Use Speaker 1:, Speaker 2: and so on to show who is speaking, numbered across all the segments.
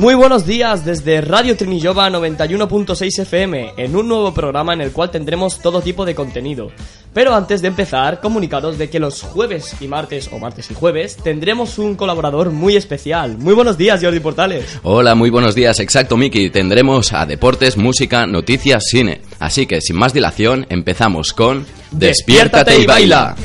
Speaker 1: Muy buenos días desde Radio Trinillova 91.6 FM en un nuevo programa en el cual tendremos todo tipo de contenido. Pero antes de empezar, comunicados de que los jueves y martes, o martes y jueves, tendremos un colaborador muy especial. Muy buenos días, Jordi Portales.
Speaker 2: Hola, muy buenos días, exacto, Miki. Tendremos a deportes, música, noticias, cine. Así que, sin más dilación, empezamos con... ¡Despiértate y baila!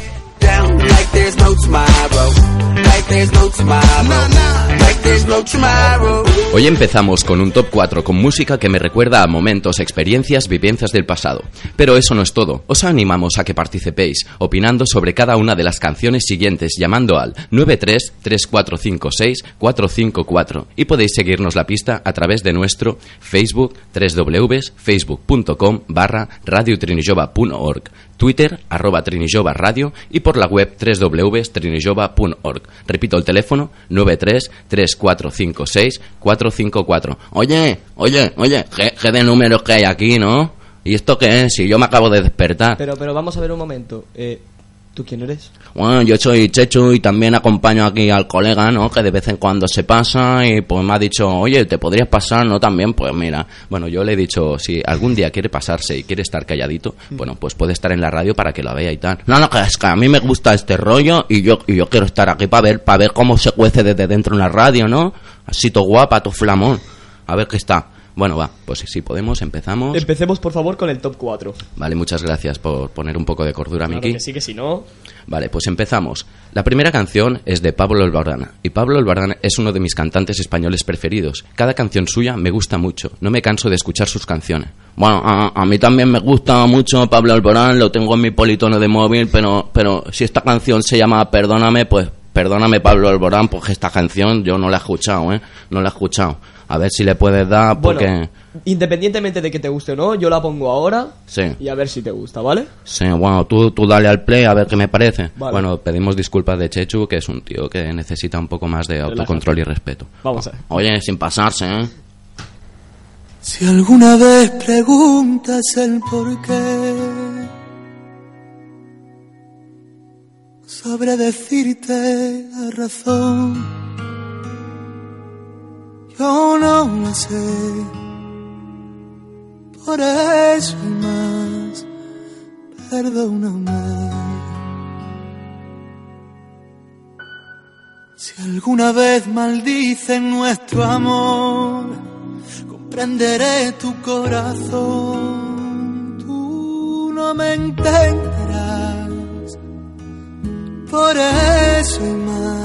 Speaker 2: Hoy empezamos con un top 4 con música que me recuerda a momentos, experiencias, vivencias del pasado. Pero eso no es todo. Os animamos a que participéis, opinando sobre cada una de las canciones siguientes, llamando al 93345644 y podéis seguirnos la pista a través de nuestro Facebook www.facebook.com barra Twitter, arroba Trinijova Radio y por la web www.trinijova.org. Repito el teléfono 9334564454. Oye, oye, oye, ¿qué, qué de números que hay aquí, no? ¿Y esto qué es? Si yo me acabo de despertar.
Speaker 1: Pero, pero vamos a ver un momento. Eh, ¿Tú quién eres?
Speaker 2: Bueno, yo soy Chechu y también acompaño aquí al colega, ¿no? Que de vez en cuando se pasa y pues me ha dicho, oye, ¿te podrías pasar? ¿No? También, pues mira, bueno, yo le he dicho, si algún día quiere pasarse y quiere estar calladito, bueno, pues puede estar en la radio para que lo vea y tal. No, no, que es que a mí me gusta este rollo y yo, y yo quiero estar aquí para ver, para ver cómo se cuece desde dentro en la radio, ¿no? Así to guapa, to flamón. A ver qué está. Bueno, va, pues si podemos, empezamos.
Speaker 1: Empecemos, por favor, con el top 4.
Speaker 2: Vale, muchas gracias por poner un poco de cordura,
Speaker 1: Claro
Speaker 2: Miki.
Speaker 1: que sí, que si no...
Speaker 2: Vale, pues empezamos. La primera canción es de Pablo Albarrán. Y Pablo Albarrán es uno de mis cantantes españoles preferidos. Cada canción suya me gusta mucho. No me canso de escuchar sus canciones. Bueno, a, a mí también me gusta mucho Pablo Albarrán, lo tengo en mi politono de móvil, pero, pero si esta canción se llama Perdóname, pues perdóname Pablo Alborán, porque esta canción yo no la he escuchado, ¿eh? No la he escuchado. A ver si le puedes dar, porque...
Speaker 1: Bueno, independientemente de que te guste o no, yo la pongo ahora
Speaker 2: Sí.
Speaker 1: y a ver si te gusta, ¿vale?
Speaker 2: Sí, bueno, tú, tú dale al play a ver qué me parece.
Speaker 1: Vale.
Speaker 2: Bueno, pedimos disculpas de Chechu, que es un tío que necesita un poco más de autocontrol y respeto.
Speaker 1: Vamos a ver.
Speaker 2: Oye, sin pasarse, ¿eh?
Speaker 3: Si alguna vez preguntas el por qué, sabré decirte la razón. Yo no lo sé, por eso y más, perdóname. Si alguna vez maldicen nuestro amor, comprenderé tu corazón. Tú no me entenderás, por eso y más,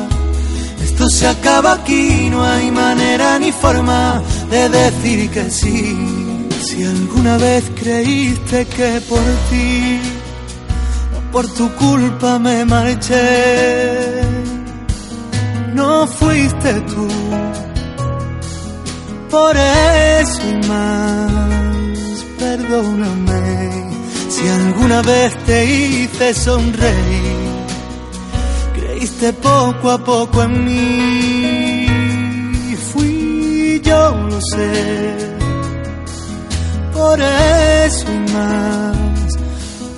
Speaker 3: Se acaba aquí, no hay manera ni forma de decir que sí. Si alguna vez creíste que por ti por tu culpa me marché. No fuiste tú, por eso y más, perdóname. Si alguna vez te hice sonreír, creíste poco a poco en mí. Fui yo, lo sé, por eso y más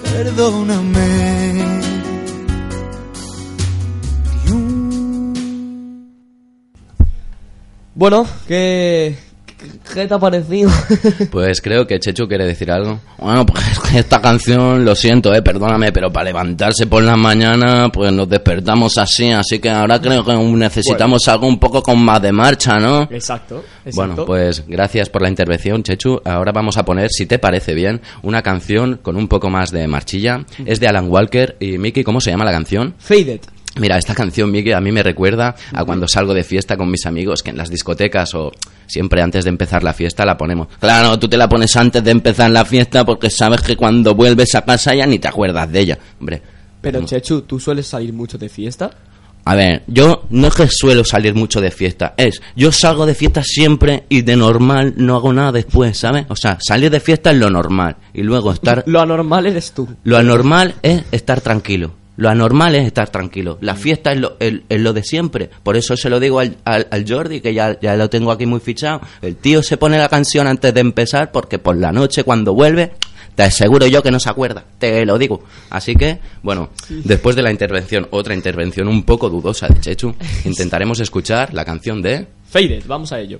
Speaker 3: perdóname.
Speaker 1: Bueno, ¿qué, qué te ha parecido?
Speaker 2: Pues creo que Chechu quiere decir algo. Bueno, pues esta canción, lo siento, eh, perdóname, pero para levantarse por la mañana, pues nos despertamos así, así que ahora creo que necesitamos algo un poco con más de marcha, ¿no?
Speaker 1: exacto, exacto.
Speaker 2: Bueno, pues gracias por la intervención, Chechu. Ahora vamos a poner, si te parece bien, una canción con un poco más de marchilla. Es de Alan Walker y Mickey, ¿cómo se llama la canción?
Speaker 1: Faded.
Speaker 2: Mira, esta canción, Miguel, a mí me recuerda a cuando salgo de fiesta con mis amigos, que en las discotecas o siempre antes de empezar la fiesta la ponemos. Claro, tú te la pones antes de empezar la fiesta porque sabes que cuando vuelves a casa ya ni te acuerdas de ella. Hombre.
Speaker 1: Pero,
Speaker 2: ¿cómo?
Speaker 1: Chechu, ¿tú sueles salir mucho de fiesta?
Speaker 2: A ver, yo no es que suelo salir mucho de fiesta, es, yo salgo de fiesta siempre y de normal no hago nada después, ¿sabes? O sea, salir de fiesta es lo normal y luego estar...
Speaker 1: Lo anormal eres tú.
Speaker 2: Lo anormal es estar tranquilo. Lo anormal es estar tranquilo. La fiesta es lo, el- es lo de siempre. Por eso se lo digo al, al, al Jordi, que ya, ya lo tengo aquí muy fichado. El tío se pone la canción antes de empezar porque por la noche cuando vuelve, te aseguro yo que no se acuerda. Te lo digo. Así que, bueno, después de la intervención, otra intervención un poco dudosa de Chechu, intentaremos escuchar la canción de...
Speaker 1: Faded, vamos a ello.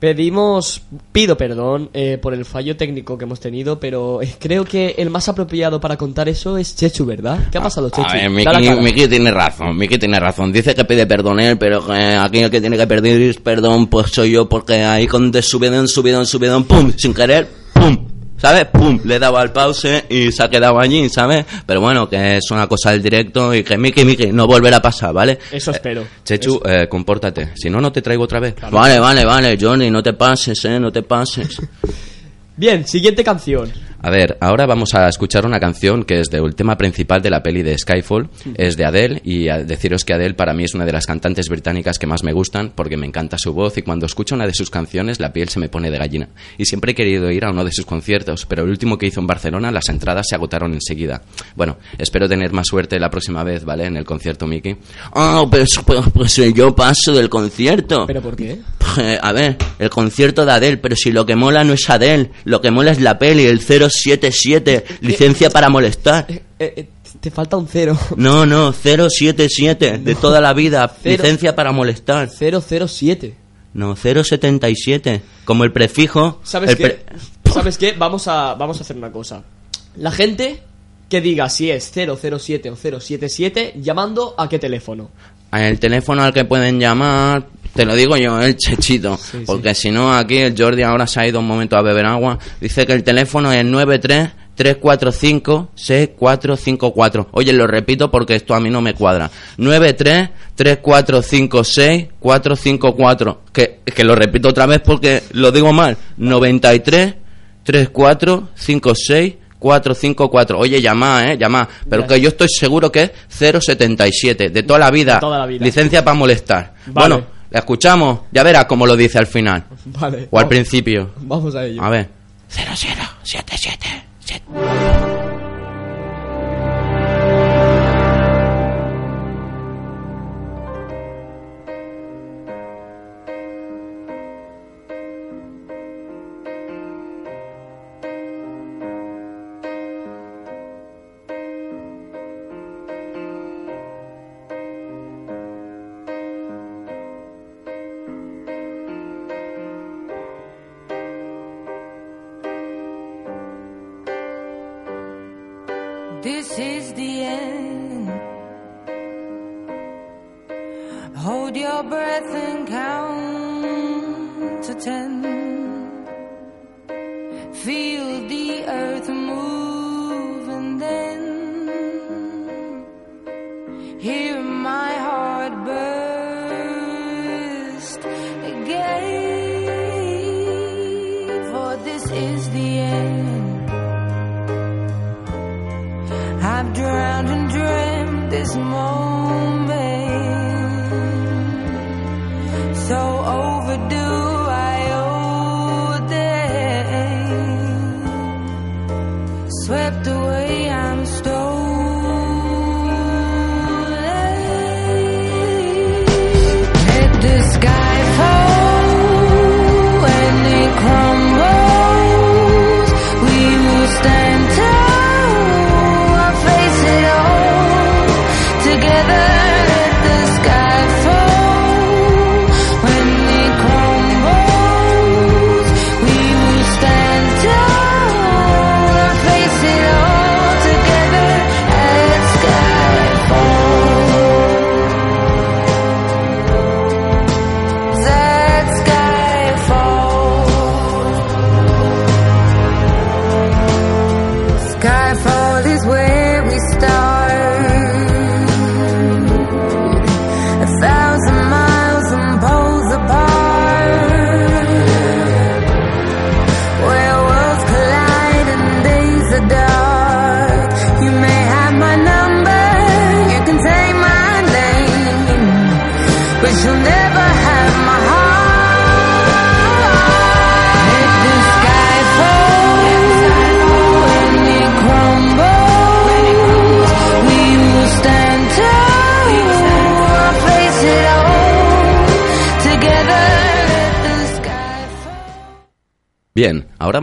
Speaker 1: Pedimos, pido perdón eh, por el fallo técnico que hemos tenido, pero eh, creo que el más apropiado para contar eso es Chechu, ¿verdad? ¿Qué ha pasado, Chechu?
Speaker 2: A ver, Miki. Miki tiene razón, Miki tiene razón. Dice que pide perdón él, pero que aquí el que tiene que pedir perdón pues soy yo, porque ahí con de subidón, subidón, subidón, pum, sin querer, ¿sabes? Pum, le he dado al pause y se ha quedado allí, ¿sabes? Pero bueno, que es una cosa del directo y que Miki, Miki, no volverá a pasar, ¿vale?
Speaker 1: Eso espero.
Speaker 2: Chechu, eh, compórtate. Si no, no te traigo otra vez. Vale, vale, vale, Johnny, no te pases, eh, no te pases.
Speaker 1: Bien, siguiente canción.
Speaker 2: A ver, ahora vamos a escuchar una canción que es del tema principal de la peli de Skyfall, es de Adele y a deciros que Adele para mí es una de las cantantes británicas que más me gustan porque me encanta su voz y cuando escucho una de sus canciones la piel se me pone de gallina. Y siempre he querido ir a uno de sus conciertos, pero el último que hizo en Barcelona las entradas se agotaron enseguida. Bueno, espero tener más suerte la próxima vez, ¿vale? En el concierto Mickey. Ah, pues, pues, pues yo paso del concierto.
Speaker 1: ¿Pero por qué?
Speaker 2: Eh, A ver, el concierto de Adele, pero si lo que mola no es Adele, lo que mola es la peli, el 077, licencia para molestar.
Speaker 1: Eh, eh, te falta un cero.
Speaker 2: No, no, 077, de toda la vida,
Speaker 1: Cero.
Speaker 2: licencia para molestar.
Speaker 1: 007.
Speaker 2: No, 077, como el prefijo.
Speaker 1: ¿Sabes
Speaker 2: el
Speaker 1: qué?
Speaker 2: pre-
Speaker 1: ¿Sabes qué? Vamos a, vamos a hacer una cosa. La gente que diga si es 007 o 077, llamando a qué teléfono.
Speaker 2: El teléfono al que pueden llamar, te lo digo yo, el chechito. porque si no, aquí el Jordi ahora se ha ido un momento a beber agua. Dice que el teléfono es 93 345 6454. Oye, lo repito porque esto a mí no me cuadra. 93 3456 454. Que, que lo repito otra vez porque lo digo mal. 93 3456 454. Oye, llama, eh, llama. Pero que yo estoy seguro que es 077. De toda la vida.
Speaker 1: De toda la vida.
Speaker 2: Licencia para molestar.
Speaker 1: Vale.
Speaker 2: Bueno, la escuchamos. Ya verás cómo lo dice al final.
Speaker 1: Vale.
Speaker 2: O al
Speaker 1: vamos-
Speaker 2: principio.
Speaker 1: Vamos a ello.
Speaker 2: A ver. 0077.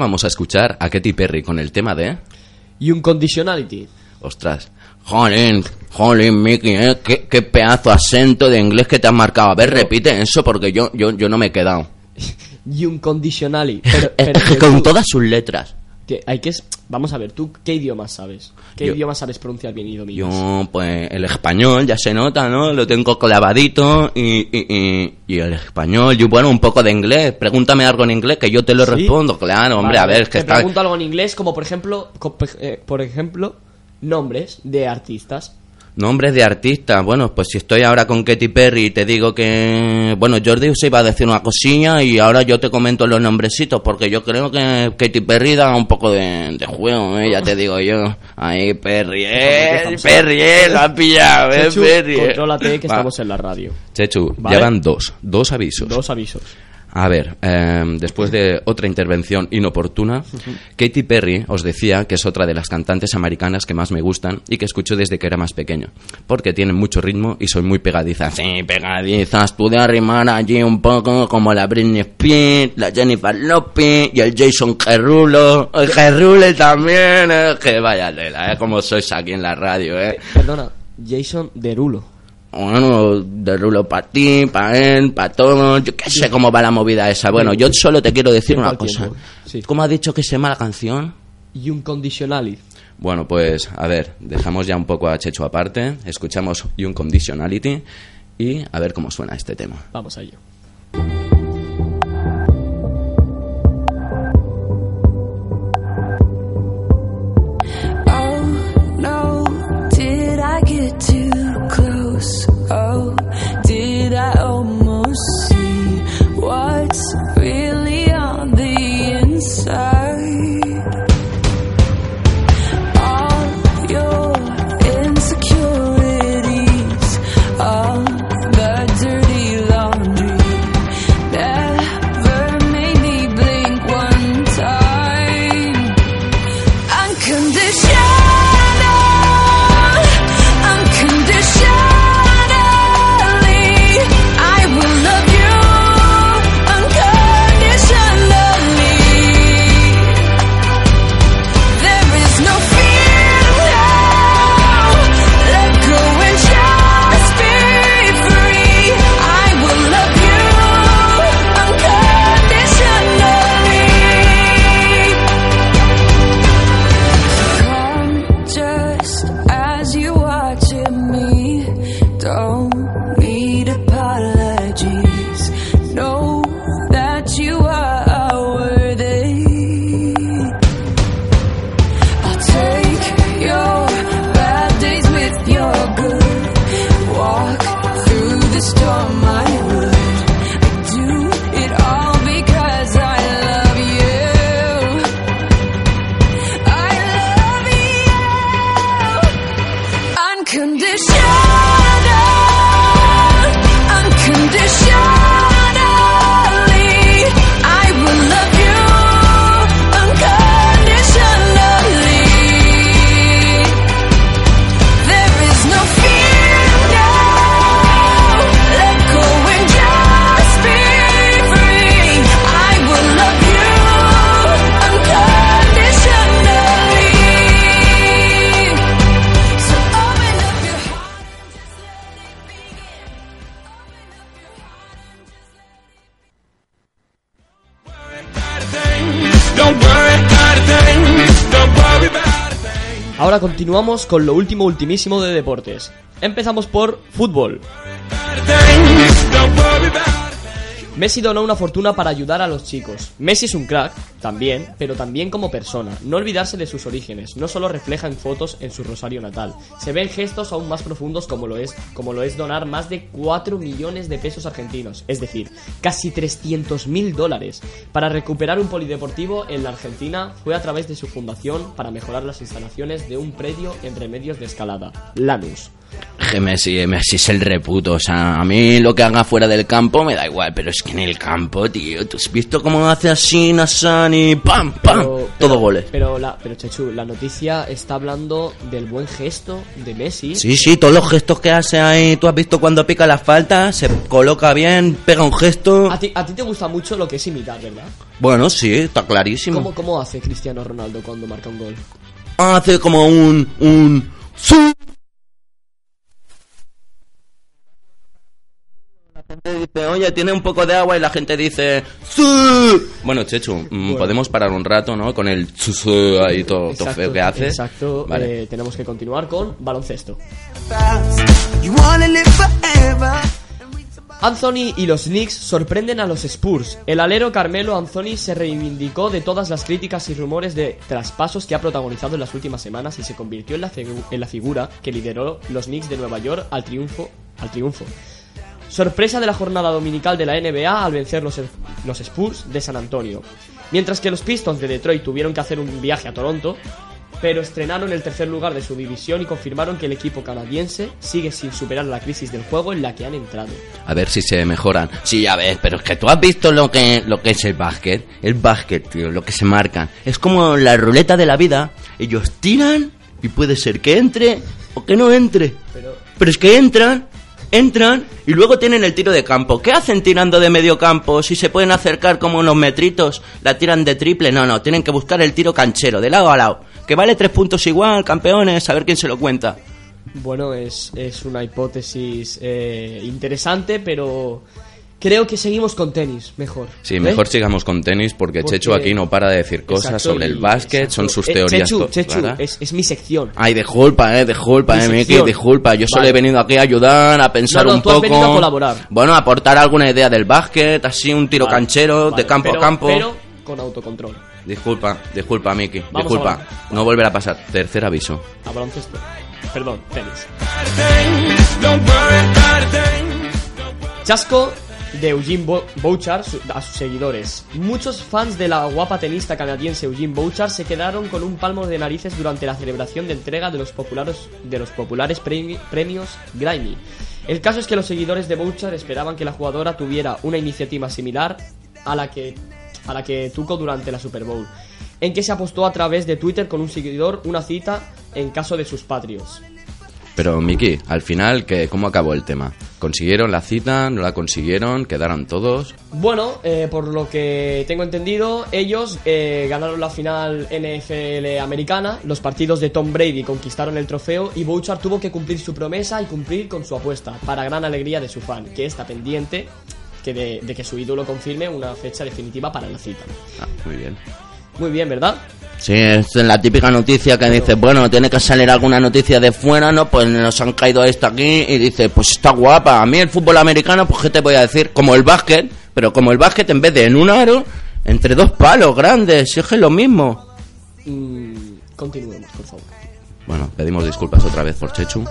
Speaker 2: Vamos a escuchar a Katy Perry con el tema de...
Speaker 1: Y un conditionality.
Speaker 2: Ostras. Jolín, jolín, Mickey, ¿eh? ¿Qué, qué pedazo acento de inglés que te has marcado. A ver, repite eso porque yo, yo, yo no me he quedado.
Speaker 1: Y un conditionality. Pero, pero
Speaker 2: con
Speaker 1: tú-
Speaker 2: todas sus letras.
Speaker 1: Que hay que... Vamos a ver, ¿tú qué idiomas sabes? ¿Qué
Speaker 2: Yo-
Speaker 1: idiomas sabes pronunciar bien y dominas?
Speaker 2: Yo, pues, el español ya se nota, ¿no? Lo tengo clavadito y, y, y, y el español, y bueno, un poco de inglés. Pregúntame algo en inglés que yo te lo
Speaker 1: ¿Sí?
Speaker 2: respondo, claro, hombre,
Speaker 1: Vale,
Speaker 2: a ver, es que
Speaker 1: te
Speaker 2: está...
Speaker 1: pregunto algo en inglés, como por ejemplo, eh, por ejemplo, nombres de artistas.
Speaker 2: Nombres de artistas, bueno, pues si estoy ahora con Katy Perry y te digo que... Bueno, Jordi se iba a decir una cosilla y ahora yo te comento los nombrecitos porque yo creo que Katy Perry da un poco de, de juego, ¿eh? ya te digo yo. Ahí, Perry, eh, Perry, eh, lo has pillado, eh,
Speaker 1: Chechu,
Speaker 2: Perry. eh.
Speaker 1: contrólate que
Speaker 2: Va.
Speaker 1: estamos en la radio.
Speaker 2: Chechu,
Speaker 1: Vale.
Speaker 2: ya van dos, dos avisos.
Speaker 1: Dos avisos.
Speaker 2: A ver, eh, después de otra intervención inoportuna, Katy Perry os decía que es otra de las cantantes americanas que más me gustan y que escucho desde que era más pequeño, porque tienen mucho ritmo y son muy pegadizas. Sí, pegadizas, pude arrimar allí un poco como la Britney Spears, la Jennifer Lopez y el Jason Gerulo, el Gerule también, eh, que vaya tela, eh, como sois aquí en la radio, eh.
Speaker 1: Perdona, Jason Derulo.
Speaker 2: Bueno, de rulo para ti, para él, para todos. Yo qué sé cómo va la movida esa. Bueno, yo solo te quiero decir una cosa.
Speaker 1: sí.
Speaker 2: ¿Cómo has dicho que se llama la canción?
Speaker 1: Y un conditionality.
Speaker 2: Bueno, pues a ver, dejamos ya un poco a Checho aparte, escuchamos un Conditionality y a ver cómo suena este tema.
Speaker 1: Vamos a ello. Yeah! Ahora continuamos con lo último ultimísimo de deportes. Empezamos por fútbol. Messi donó una fortuna para ayudar a los chicos. Messi es un crack, también, pero también como persona. No olvidarse de sus orígenes. No solo refleja en fotos en su Rosario natal. Se ven gestos aún más profundos como lo es, como lo es donar más de 4 millones de pesos argentinos, es decir, casi 300 mil dólares. Para recuperar un polideportivo en la Argentina fue a través de su fundación para mejorar las instalaciones de un predio en remedios de escalada, Lanús.
Speaker 2: Messi, Messi es el reputo. O sea, a mí lo que haga fuera del campo me da igual, pero es que en el campo, tío, ¿tú has visto cómo hace así Nasani? ¡Pam, pam!
Speaker 1: Pero-
Speaker 2: Todo
Speaker 1: pero-
Speaker 2: goles.
Speaker 1: Pero, la, pero Chechu, la noticia está hablando del buen gesto de Messi.
Speaker 2: Sí, sí, todos los gestos que hace ahí. Tú has visto cuando pica la falta, se coloca bien, pega un gesto.
Speaker 1: A ti, a ti te gusta mucho lo que es imitar, ¿verdad?
Speaker 2: Bueno, sí, está clarísimo.
Speaker 1: ¿Cómo, ¿Cómo hace Cristiano Ronaldo cuando marca un gol?
Speaker 2: Hace como un. un. ¡Sí! La gente dice, oye, tiene un poco de agua y la gente dice, ¡Sí! Bueno, Chechu, mm,
Speaker 1: Bueno.
Speaker 2: podemos parar un rato, ¿no? Con el ¡Sí, sí! ahí todo, todo feo que hace.
Speaker 1: Exacto.
Speaker 2: Vale.
Speaker 1: eh, tenemos que continuar con baloncesto. Anthony y los Knicks sorprenden a los Spurs. El alero Carmelo Anthony se reivindicó de todas las críticas y rumores de traspasos que ha protagonizado en las últimas semanas y se convirtió en la, en la figura que lideró los Knicks de Nueva York al triunfo. Al triunfo. Sorpresa de la jornada dominical de la NBA al vencer los, los Spurs de San Antonio. Mientras que los Pistons de Detroit tuvieron que hacer un viaje a Toronto, pero estrenaron el tercer lugar de su división y confirmaron que el equipo canadiense sigue sin superar la crisis del juego en la que han entrado.
Speaker 2: A ver si se mejoran. Sí, ya ves, pero es que tú has visto lo que, lo que es el básquet. El básquet, tío, lo que se marcan. Es como la ruleta de la vida. Ellos tiran y puede ser que entre o que no entre.
Speaker 1: Pero
Speaker 2: Pero es que entran, entran y luego tienen el tiro de campo. ¿Qué hacen tirando de medio campo? Si se pueden acercar como unos metritos, la tiran de triple. No, no, tienen que buscar el tiro canchero, de lado a lado. Que vale tres puntos igual, campeones, a ver quién se lo cuenta.
Speaker 1: bueno, es, es una hipótesis eh, interesante, pero creo que seguimos con tenis, mejor.
Speaker 2: Sí,
Speaker 1: ¿Eh?
Speaker 2: mejor sigamos con tenis porque,
Speaker 1: Porque-
Speaker 2: Chechu aquí no para de decir cosas
Speaker 1: Exacto,
Speaker 2: sobre el básquet,
Speaker 1: exacto.
Speaker 2: son sus
Speaker 1: Eh,
Speaker 2: teorías
Speaker 1: Chechu, Chechu, es, es mi sección.
Speaker 2: Ay, disculpa, eh, disculpa,
Speaker 1: Mi
Speaker 2: eh, Miki, disculpa. Yo solo
Speaker 1: Vale.
Speaker 2: he venido aquí a ayudar, a pensar
Speaker 1: No, no,
Speaker 2: un
Speaker 1: tú has
Speaker 2: poco.
Speaker 1: venido a colaborar.
Speaker 2: Bueno, a aportar alguna idea del básquet, así un tiro
Speaker 1: Vale,
Speaker 2: canchero,
Speaker 1: vale,
Speaker 2: de campo
Speaker 1: pero-
Speaker 2: a campo.
Speaker 1: Pero con autocontrol.
Speaker 2: Disculpa, disculpa, Miki, disculpa.
Speaker 1: a
Speaker 2: No volverá a pasar. Tercer aviso.
Speaker 1: A baloncesto. Perdón, tenis. Chasco de Eugene Bo- Bouchard a sus seguidores. Muchos fans de la guapa tenista canadiense Eugene Bouchard se quedaron con un palmo de narices durante la celebración de entrega de los populares, de los populares premi- premios Grammy. El caso es que los seguidores de Bouchard esperaban que la jugadora tuviera una iniciativa similar a la que, a la que tuvo durante la Super Bowl, en que se apostó a través de Twitter con un seguidor una cita en caso de sus patrios.
Speaker 2: Pero, Miki, al final, ¿qué, ¿cómo acabó el tema? ¿Consiguieron la cita? ¿No la consiguieron? ¿Quedaron todos?
Speaker 1: Bueno, eh, por lo que tengo entendido, ellos eh, ganaron la final NFL americana, los partidos de Tom Brady conquistaron el trofeo y Bouchard tuvo que cumplir su promesa y cumplir con su apuesta, para gran alegría de su fan, que está pendiente que de, de que su ídolo confirme una fecha definitiva para la cita.
Speaker 2: Ah, muy bien.
Speaker 1: Muy bien, ¿verdad?
Speaker 2: Sí, es la típica noticia que dices, bueno, tiene que salir alguna noticia de fuera, ¿no? Pues nos han caído esto aquí y dice, pues está guapa. A mí el fútbol americano, pues qué te voy a decir, como el básquet, pero como el básquet en vez de en un aro, entre dos palos grandes, si es que es lo mismo.
Speaker 1: Mm, continuemos, por favor.
Speaker 2: Bueno, pedimos disculpas otra vez por Chechu.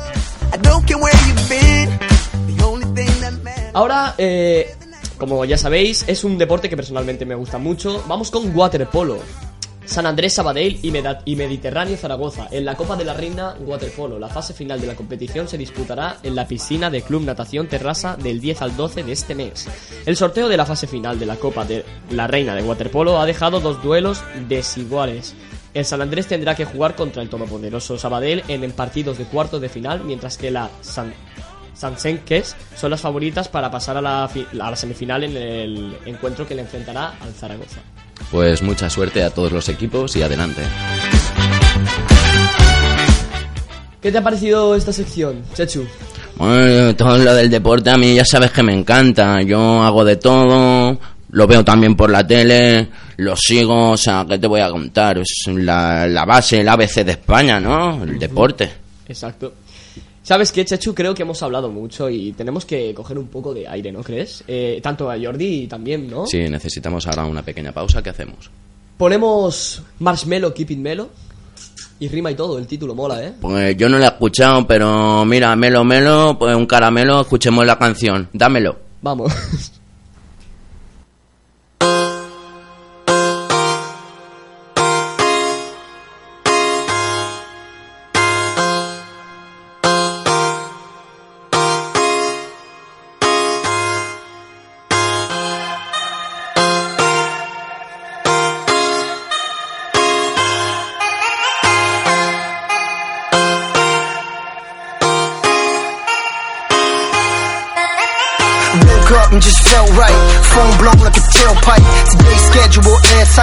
Speaker 1: Ahora, eh, como ya sabéis, es un deporte que personalmente me gusta mucho. Vamos con waterpolo. San Andrés Sabadell y, Mediterráneo Zaragoza. En la Copa de la Reina Waterpolo, la fase final de la competición se disputará en la piscina de Club Natación Terrassa del 10 al 12 de este mes. El sorteo de la fase final de la Copa de la Reina de Waterpolo ha dejado dos duelos desiguales. El San Andrés tendrá que jugar contra el todopoderoso Sabadell en, partidos de cuartos de final, mientras que la San son las favoritas para pasar a la, a la semifinal en el encuentro que le enfrentará al Zaragoza.
Speaker 2: Pues mucha suerte a todos los equipos y adelante.
Speaker 1: ¿Qué te ha parecido esta sección, Chechu?
Speaker 2: Bueno, todo lo del deporte a mí ya sabes que me encanta. Yo hago de todo. lo veo también por la tele, lo sigo, o sea, ¿qué te voy a contar? Es la, la base, el ABC de España, ¿no? El deporte.
Speaker 1: Exacto. ¿Sabes qué, Chechu? Creo que hemos hablado mucho y tenemos que coger un poco de aire, ¿no crees? Eh, tanto a Jordi y también, ¿no?
Speaker 2: Sí, necesitamos ahora una pequeña pausa, ¿qué hacemos?
Speaker 1: Ponemos Marshmello, Keep It Melo. Y rima y todo, el título mola, ¿eh?
Speaker 2: Pues yo no la he escuchado, pero mira, melo, melo, pues un caramelo, escuchemos la canción, dámelo.
Speaker 1: Vamos.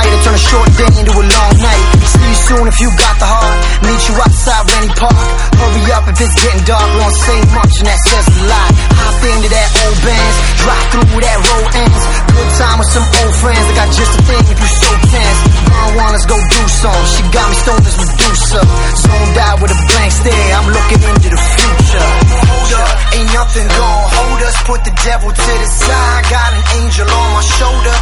Speaker 4: airtight. I turn a short day into a long night. See you soon if you got the heart. Meet you outside Rennie Park. Hurry up if it's getting dark. We don't say much and that says a lot. Hop into that old bands. Drive through that road ends. Good time with some old friends. I got just a thing if you so tense. Marijuana, let's go do some. She got me stoned as Medusa. Zoned out with a blank stare. I'm looking into the future. Hold up, ain't nothing gon' hold us. Put the devil to the side. Got an angel on my shoulder.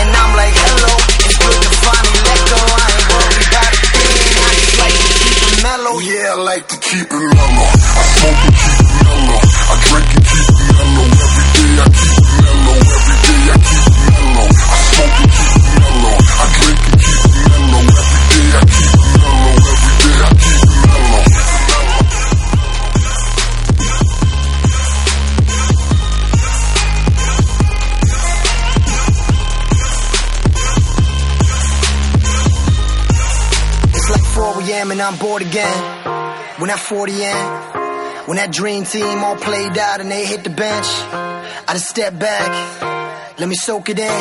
Speaker 4: And I'm like, hello. It's good to finally let go. I ain't worried about a thing. I just like to keep it mellow. Yeah, I like to keep it mellow. I smoke and keep it mellow. I drink and keep it mellow. Every day I keep it mellow. Every day I keep it mellow. I smoke and keep it mellow. I drink a.m. and I'm bored again. When that 40 in, when that dream team all played out and they hit the bench, I just step back, let me soak it in.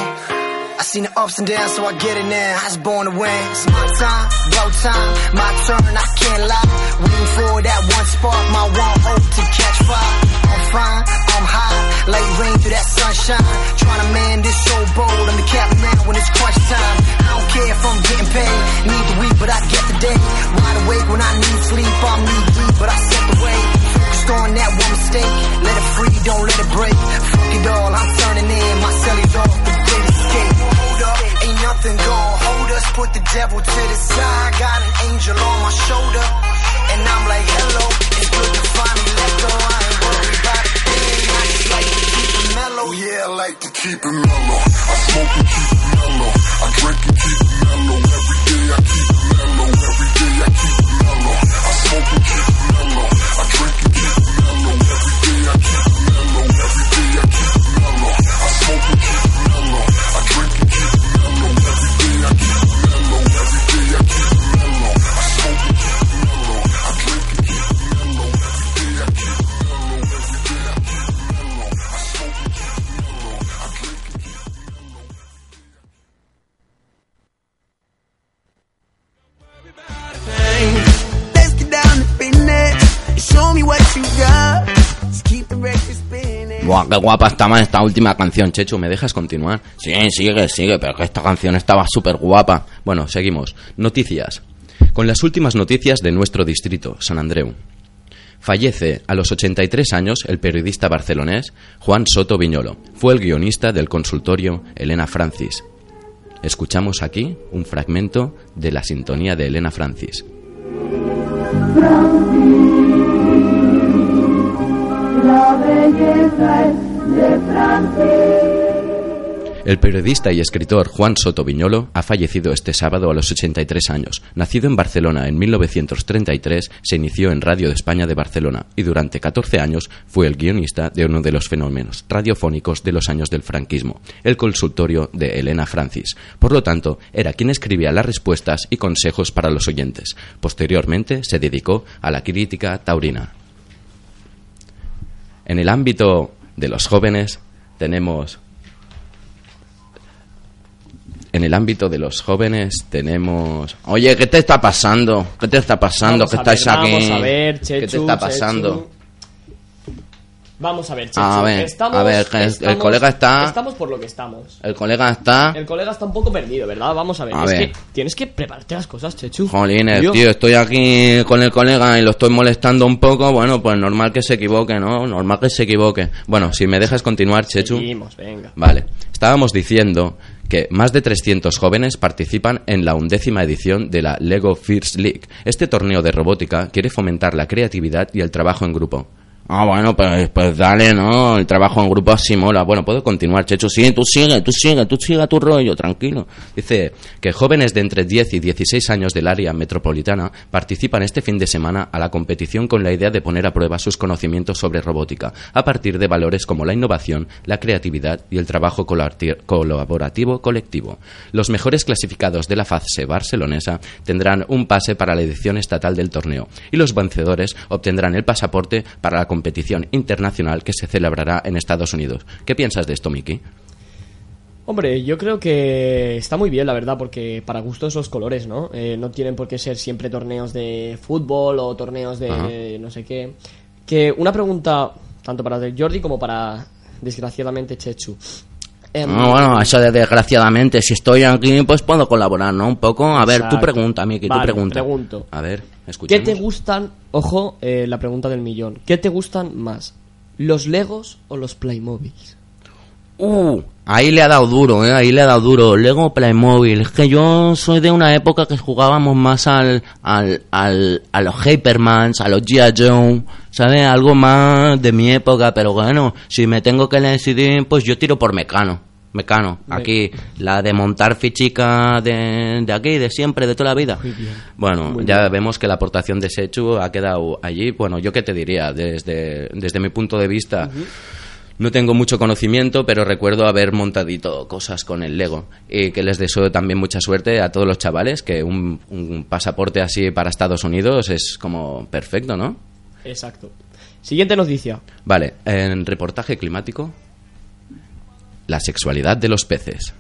Speaker 4: I seen the ups and downs, so I get it now. I was born to win. It's my time, about time, my turn, I can't lie. Waiting for that one spark, my one hope to catch fire. I'm fine, I'm high, like rain through that sunshine. Trying to man this so bold, I'm the captain when it's crunch time. I don't care if I'm getting paid, need the week, but I get the day. Wide awake when I need sleep, I'm knee deep, but I set the way. Focused on that one mistake, let it free, don't let it break. Fuck it all, I'm turning in, my cellies off, the great escape. Hold up, ain't nothing gon' hold us, put the devil to the side. Got an angel on my shoulder, and I'm like, hello. I ain't a thing, I just like to keep it mellow. Yeah, I like to keep it mellow. I smoke and keep it mellow. I drink and keep it mellow. Every day I keep it mellow. Every
Speaker 2: qué guapa estaba esta última canción, Chechu, ¿me dejas continuar? Sí, sigue, sigue, pero que esta canción estaba súper guapa. Bueno, seguimos. Noticias. Con las últimas noticias de nuestro distrito, San Andreu. Fallece a los 83 años el periodista barcelonés Juan Soto Viñolo. Fue el guionista del consultorio Elena Francis. Escuchamos aquí un fragmento de la sintonía de Elena Francis. El periodista y escritor Juan Soto Viñolo ha fallecido este sábado a los 83 años. Nacido en Barcelona en 1933, se inició en Radio de España de Barcelona y durante 14 años fue el guionista de uno de los fenómenos radiofónicos de los años del franquismo, el consultorio de Elena Francis. Por lo tanto, era quien escribía las respuestas y consejos para los oyentes. Posteriormente se dedicó a la crítica taurina. En el ámbito de los jóvenes tenemos en el ámbito de los jóvenes tenemos... Oye, ¿qué te está pasando? ¿Qué te está pasando?
Speaker 1: Vamos
Speaker 2: ¿Qué estáis
Speaker 1: ver,
Speaker 2: aquí?
Speaker 1: vamos a ver,
Speaker 2: ¿Qué te
Speaker 1: Chechu,
Speaker 2: está pasando?
Speaker 1: Vamos a ver, Chechu.
Speaker 2: A ver,
Speaker 1: estamos,
Speaker 2: a ver, que el
Speaker 1: estamos-
Speaker 2: colega está-
Speaker 1: Estamos por lo que estamos.
Speaker 2: El colega está...
Speaker 1: El colega está un poco perdido, ¿verdad? Vamos a ver.
Speaker 2: A
Speaker 1: es
Speaker 2: ver.
Speaker 1: que tienes que prepararte las cosas, Chechu.
Speaker 2: Jolines,
Speaker 1: Tío,
Speaker 2: tío, estoy aquí con el colega y lo estoy molestando un poco. Bueno, pues normal que se equivoque, ¿no? Normal que se equivoque. Bueno, si me dejas continuar, Chechu.
Speaker 1: Seguimos, venga.
Speaker 2: Vale. Estábamos diciendo que más de 300 jóvenes participan en la undécima edición de la Lego First League. Este torneo de robótica quiere fomentar la creatividad y el trabajo en grupo. Ah, bueno, pues, pues dale, ¿no? El trabajo en grupo así mola. Bueno, puedo continuar, Chechu. Sí, tú sigue, tú sigue, tú sigue a tu rollo, tranquilo. Dice que jóvenes de entre 10 y 16 años del área metropolitana participan este fin de semana a la competición con la idea de poner a prueba sus conocimientos sobre robótica, a partir de valores como la innovación, la creatividad y el trabajo colaborativo colectivo. Los mejores clasificados de la fase barcelonesa tendrán un pase para la edición estatal del torneo y los vencedores obtendrán el pasaporte para la competición internacional que se celebrará en Estados Unidos. ¿Qué piensas de esto, Miki?
Speaker 1: Hombre, yo creo que está muy bien, la verdad, porque para gustos los colores, ¿no? Eh, no tienen por qué ser siempre torneos de fútbol o torneos de,
Speaker 2: Ajá.
Speaker 1: no sé qué. Que una pregunta, tanto para Jordi como para, desgraciadamente, Chechu. Em,
Speaker 2: Ah, bueno, eso de desgraciadamente, si estoy aquí, pues puedo colaborar, ¿no? Un poco. A ver, tú
Speaker 1: Exacto.
Speaker 2: pregunta, Miki, tú
Speaker 1: Vale,
Speaker 2: pregunta.
Speaker 1: pregunto.
Speaker 2: A ver,
Speaker 1: ¿Qué te gustan? Ojo, eh, la pregunta del millón. ¿Qué te gustan más? ¿Los Legos o los Playmobiles?
Speaker 2: Uh, ahí le ha dado duro, ¿eh? Ahí le ha dado duro. Lego Playmobil. Es que yo soy de una época que jugábamos más al, al, al, a los Hypermans, a los G.I. Joe, ¿sabes? Algo más de mi época, pero bueno, si me tengo que decidir, pues yo tiro por Mecano. Mecano, aquí, la de montar fichica de, de aquí, de siempre, de toda la vida. Bueno,
Speaker 1: Muy
Speaker 2: ya
Speaker 1: bien.
Speaker 2: vemos que la aportación de Sechu ha quedado allí. Bueno, yo qué te diría, desde, desde mi punto de vista, no tengo mucho conocimiento, pero recuerdo haber montadito cosas con el Lego. Y que les deseo también mucha suerte a todos los chavales, que un, un pasaporte así para Estados Unidos es como perfecto, ¿no?
Speaker 1: Exacto. Siguiente noticia.
Speaker 2: Vale, en reportaje climático, la sexualidad de los peces.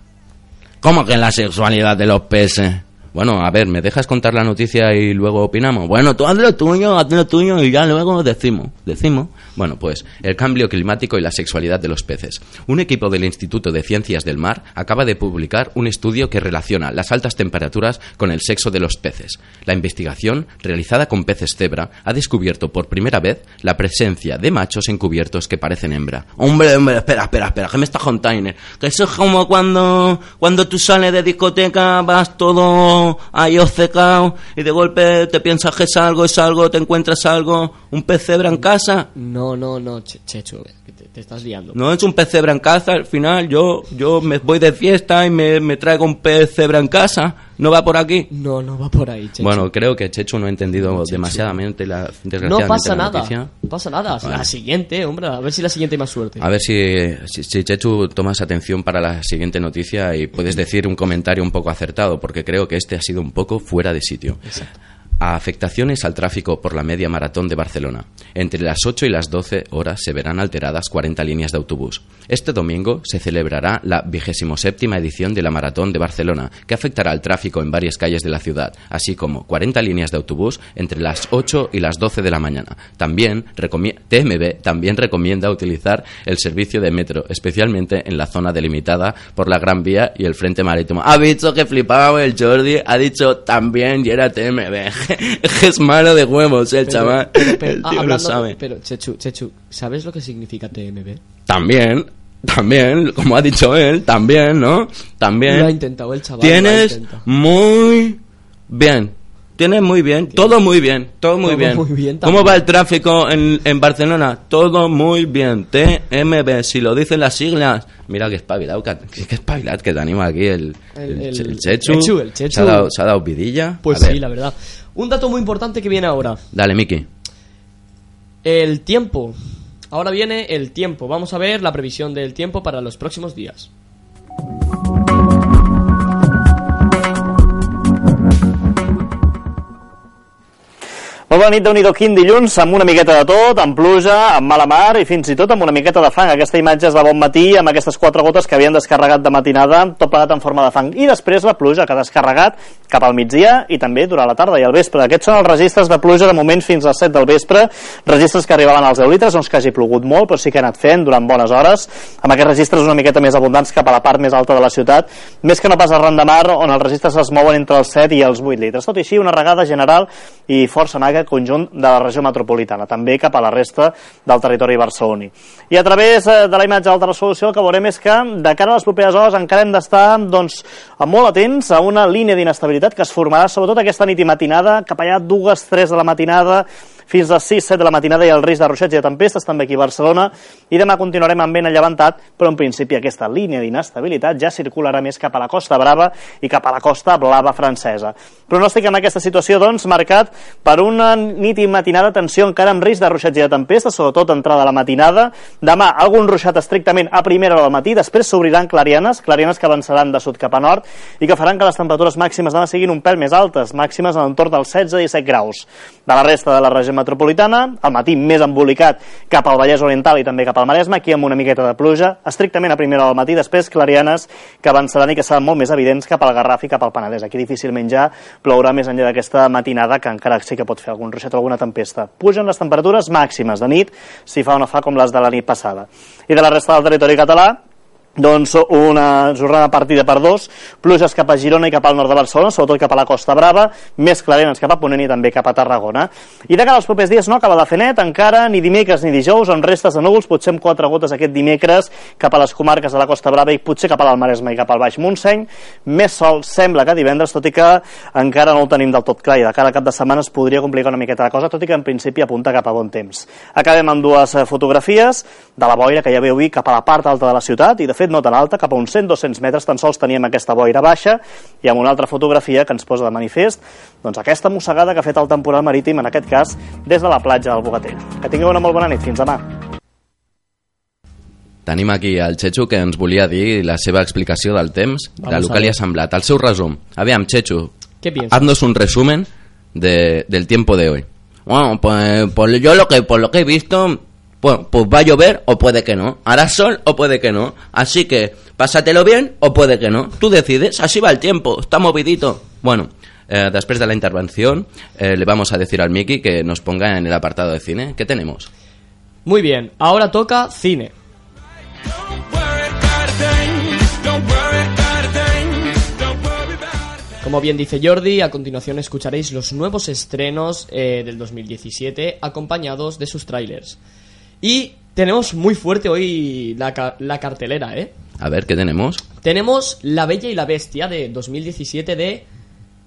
Speaker 2: ¿Cómo que la sexualidad de los peces? Bueno, a ver, ¿me dejas contar la noticia y luego opinamos? Bueno, tú haz lo tuyo, haz lo tuyo y ya luego decimos, decimos. Bueno, pues el cambio climático y la sexualidad de los peces. Un equipo del Instituto de Ciencias del Mar acaba de publicar un estudio que relaciona las altas temperaturas con el sexo de los peces. La investigación, realizada con peces cebra, ha descubierto por primera vez la presencia de machos encubiertos que parecen hembra. Hombre, hombre, espera, espera, espera, que me está contando. Que eso es como cuando, cuando tú sales de discoteca, vas todo ahí obcecado y de golpe te piensas que es algo, es algo, te encuentras algo, un pez cebra en casa.
Speaker 1: No, no, no, Che- que te, te estás liando.
Speaker 2: No es un pez cebra en casa, al final yo, yo me voy de fiesta y me, me traigo un pez cebra en casa. ¿No va por aquí?
Speaker 1: No, no va por ahí, Chechu.
Speaker 2: Bueno, creo que Chechu no ha entendido demasiadamente la, desgraciadamente
Speaker 1: no pasa
Speaker 2: la
Speaker 1: nada.
Speaker 2: noticia.
Speaker 1: No pasa nada.
Speaker 2: Vale.
Speaker 1: La siguiente, hombre, a ver si la siguiente hay más suerte.
Speaker 2: A ver si, si, si, Chechu tomas atención para la siguiente noticia y puedes decir un comentario un poco acertado, porque creo que este ha sido un poco fuera de sitio. A afectaciones al tráfico por la media maratón de Barcelona. Entre las 8 y las 12 horas se verán alteradas 40 líneas de autobús. Este domingo se celebrará la 27 edición de la Maratón de Barcelona, que afectará al tráfico en varias calles de la ciudad, así como 40 líneas de autobús entre las 8 y las 12 de la mañana. También TMB también recomienda utilizar el servicio de metro, especialmente en la zona delimitada por la Gran Vía y el Frente Marítimo. Ha visto que flipaba el Jordi, ha dicho también y era TMB. es malo de huevos el
Speaker 1: Pero-
Speaker 2: chaval.
Speaker 1: pero- pero-
Speaker 2: el tío sabe.
Speaker 1: Pero, Chechu, Chechu, ¿sabes lo que significa TMB?
Speaker 2: También, también, como ha dicho él, también, ¿no? También.
Speaker 1: Lo ha intentado el chaval.
Speaker 2: Tienes muy bien. Tienes muy bien. Todo muy bien. Todo muy
Speaker 1: Todo
Speaker 2: bien.
Speaker 1: muy bien
Speaker 2: ¿Cómo va el tráfico en, en Barcelona? Todo muy bien. TMB, si lo dicen las siglas. Mira que espabilado, que, que espabilado que te anima aquí el,
Speaker 1: El- el-
Speaker 2: el Chechu.
Speaker 1: Chechu, el Chechu.
Speaker 2: Se ha dado, se ha dado vidilla.
Speaker 1: Pues sí, la verdad. Un dato muy importante que viene ahora.
Speaker 2: Dale, Miki.
Speaker 1: El tiempo. Ahora viene el tiempo. Vamos a ver la previsión del tiempo para los próximos días.
Speaker 5: Molt bona nit, déu nhi quin dilluns, amb una miqueta de tot, amb pluja, amb mala mar i fins i tot amb una miqueta de fang. Aquesta imatge és de bon matí, amb aquestes quatre gotes que havien descarregat de matinada, tot plegat en forma de fang. I després la pluja que ha descarregat cap al migdia i també durant la tarda i al vespre. Aquests són els registres de pluja de moment fins a les 7 del vespre, registres que arribaven als 10 litres, és que hagi plogut molt, però sí que ha anat fent durant bones hores, amb aquests registres una miqueta més abundants cap a la part més alta de la ciutat, més que no pas arran de mar, on els registres es mouen entre els 7 i els 8 litres. Tot i així, una regada general i força maga conjunt de la regió metropolitana, també cap a la resta del territori barceloní. I a través eh, de la imatge d'alta resolució el que veurem és que de cara a les properes hores encara hem d'estar doncs, molt atents a una línia d'inestabilitat que es formarà sobretot aquesta nit i matinada, cap allà dues, tres de la matinada, fins a 6-7 de la matinada i el risc de ruixats i de tempestes també aquí a Barcelona i demà continuarem amb vent allevantat però en principi aquesta línia d'inestabilitat ja circularà més cap a la Costa Brava i cap a la Costa Blava francesa. Pronòstic en aquesta situació doncs marcat per una nit i matinada tensió encara amb risc de ruixats i de tempestes, sobretot entrada a la matinada. Demà algun ruixat estrictament a primera hora del matí, després s'obriran clarianes, clarianes que avançaran de sud cap a nord i que faran que les temperatures màximes demà siguin un pèl més altes, màximes en l'entorn dels 16-17 graus. De la resta de la regió metropolitana, al matí més embolicat cap al Vallès Oriental i també cap al Maresme, aquí amb una miqueta de pluja, estrictament a primera del matí, després clarianes que avançaran i que seran molt més evidents cap al Garraf i cap al Penedès. Aquí difícilment ja plourà més enllà d'aquesta matinada, que encara sí que pot fer algun ruixat o alguna tempesta. Pugen les temperatures màximes de nit, si fa o no fa com les de la nit passada. I de la resta del territori català, doncs una jornada partida per dos, pluges cap a Girona i cap al nord de Barcelona, sobretot cap a la Costa Brava, més clarenes cap a Ponent i també cap a Tarragona. I de cara als propers dies no acaba de fer net, encara ni dimecres ni dijous, amb restes de núvols, potser amb quatre gotes aquest dimecres cap a les comarques de la Costa Brava i potser cap a l'Almaresme i cap al Baix Montseny. Més sol sembla que divendres, tot i que encara no el tenim del tot clar i de cara cap de setmana es podria complicar una miqueta la cosa, tot i que en principi apunta cap a bon temps. Acabem amb dues fotografies de la boira que ja veu cap a la part alta de la ciutat i de fet no tan alta, cap a uns 100-200 metres tan sols teníem aquesta boira baixa i amb una altra fotografia que ens posa de manifest doncs aquesta mossegada que ha fet el temporal marítim, en aquest cas des de la platja del Bogatell. Que tingueu una molt bona nit, fins demà.
Speaker 2: Tenim aquí el Chechu que ens volia dir la seva explicació del temps,
Speaker 1: Vamos
Speaker 2: de lo que li ha semblat. El seu resum. Aviam, Chechu,
Speaker 1: ¿Qué piensas?
Speaker 2: haznos un resumen de, del tiempo de hoy. Bueno, pues, pues yo lo que, por lo que he visto, pues, pues va a llover o puede que no. Hará sol o puede que no. Así que pásatelo bien o puede que no. Tú decides, así va el tiempo, está movidito. Bueno, eh, después de la intervención, eh, le vamos a decir al Miki que nos ponga en el apartado de cine. ¿Qué tenemos?
Speaker 1: Muy bien, ahora toca cine. Como bien dice Jordi, a continuación escucharéis los nuevos estrenos eh, del 2017 acompañados de sus trailers. Y tenemos muy fuerte hoy la, la cartelera, ¿eh?
Speaker 2: A ver, ¿qué tenemos?
Speaker 1: Tenemos La Bella y la Bestia de 2017 de...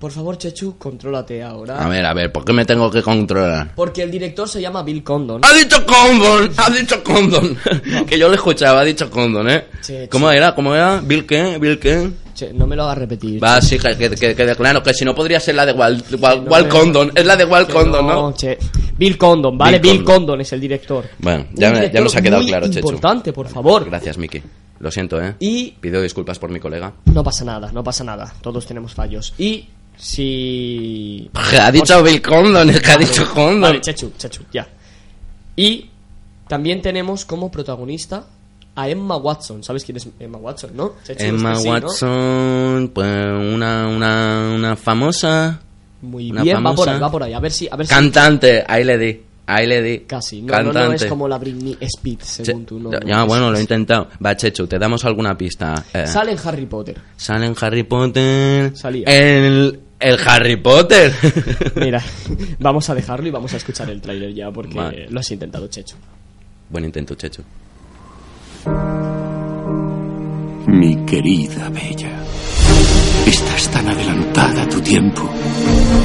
Speaker 1: Por favor, Chechu, contrólate ahora.
Speaker 2: A ver, a ver, ¿por qué me tengo que controlar?
Speaker 1: Porque el director se llama Bill Condon.
Speaker 2: ¡Ha dicho Condon! ¡Ha dicho Condon! que yo lo escuchaba, ha dicho Condon, ¿eh?
Speaker 1: Che,
Speaker 2: ¿Cómo era? ¿Cómo era? ¿Bill qué? ¿Bill qué?
Speaker 1: Che, no me lo hagas repetir.
Speaker 2: Va, sí, que, que, que quede claro, que si no podría ser la de Wal, Wal,
Speaker 1: no
Speaker 2: Wal
Speaker 1: me-
Speaker 2: Condon. Es la de Wal
Speaker 1: Que
Speaker 2: Condon, ¿no?
Speaker 1: che. Bill Condon, ¿vale?
Speaker 2: Bill
Speaker 1: Bill,
Speaker 2: Condon.
Speaker 1: Condon. es el director.
Speaker 2: Bueno, ya, me- ya nos ha quedado
Speaker 1: muy
Speaker 2: claro, Chechu.
Speaker 1: importante, por favor.
Speaker 2: Gracias, Miki. Lo siento, ¿eh?
Speaker 1: Y
Speaker 2: Pido disculpas por mi colega.
Speaker 1: no pasa nada, no pasa nada. Todos tenemos fallos. Y si...
Speaker 2: Ha dicho Bill Condon, que ha dicho Condon.
Speaker 1: Vale, Chechu, Chechu, ya. Y también tenemos como protagonista a Emma Watson. ¿Sabes quién es Emma Watson, no? Chechu,
Speaker 2: Emma
Speaker 1: es que sí, ¿no?
Speaker 2: Watson, pues una, una, una famosa
Speaker 1: Muy
Speaker 2: una
Speaker 1: bien, va por ahí, va por ahí. A ver si... A ver si
Speaker 2: cantante. Ahí le di, ahí le di.
Speaker 1: Casi. No, no,
Speaker 2: cantante.
Speaker 1: no es como la Britney Spears, según tú. No,
Speaker 2: Ya,
Speaker 1: no,
Speaker 2: bueno, lo he intentado. Va, Chechu, te damos alguna pista. Eh,
Speaker 1: Sale en Harry Potter.
Speaker 2: sale en Harry Potter.
Speaker 1: Salía.
Speaker 2: El, el Harry Potter.
Speaker 1: Mira, vamos a dejarlo y vamos a escuchar el tráiler ya porque
Speaker 2: Vale.
Speaker 1: lo has intentado, Checho.
Speaker 2: Buen intento, Chechu.
Speaker 6: Mi querida Bella, estás tan adelantada a tu tiempo.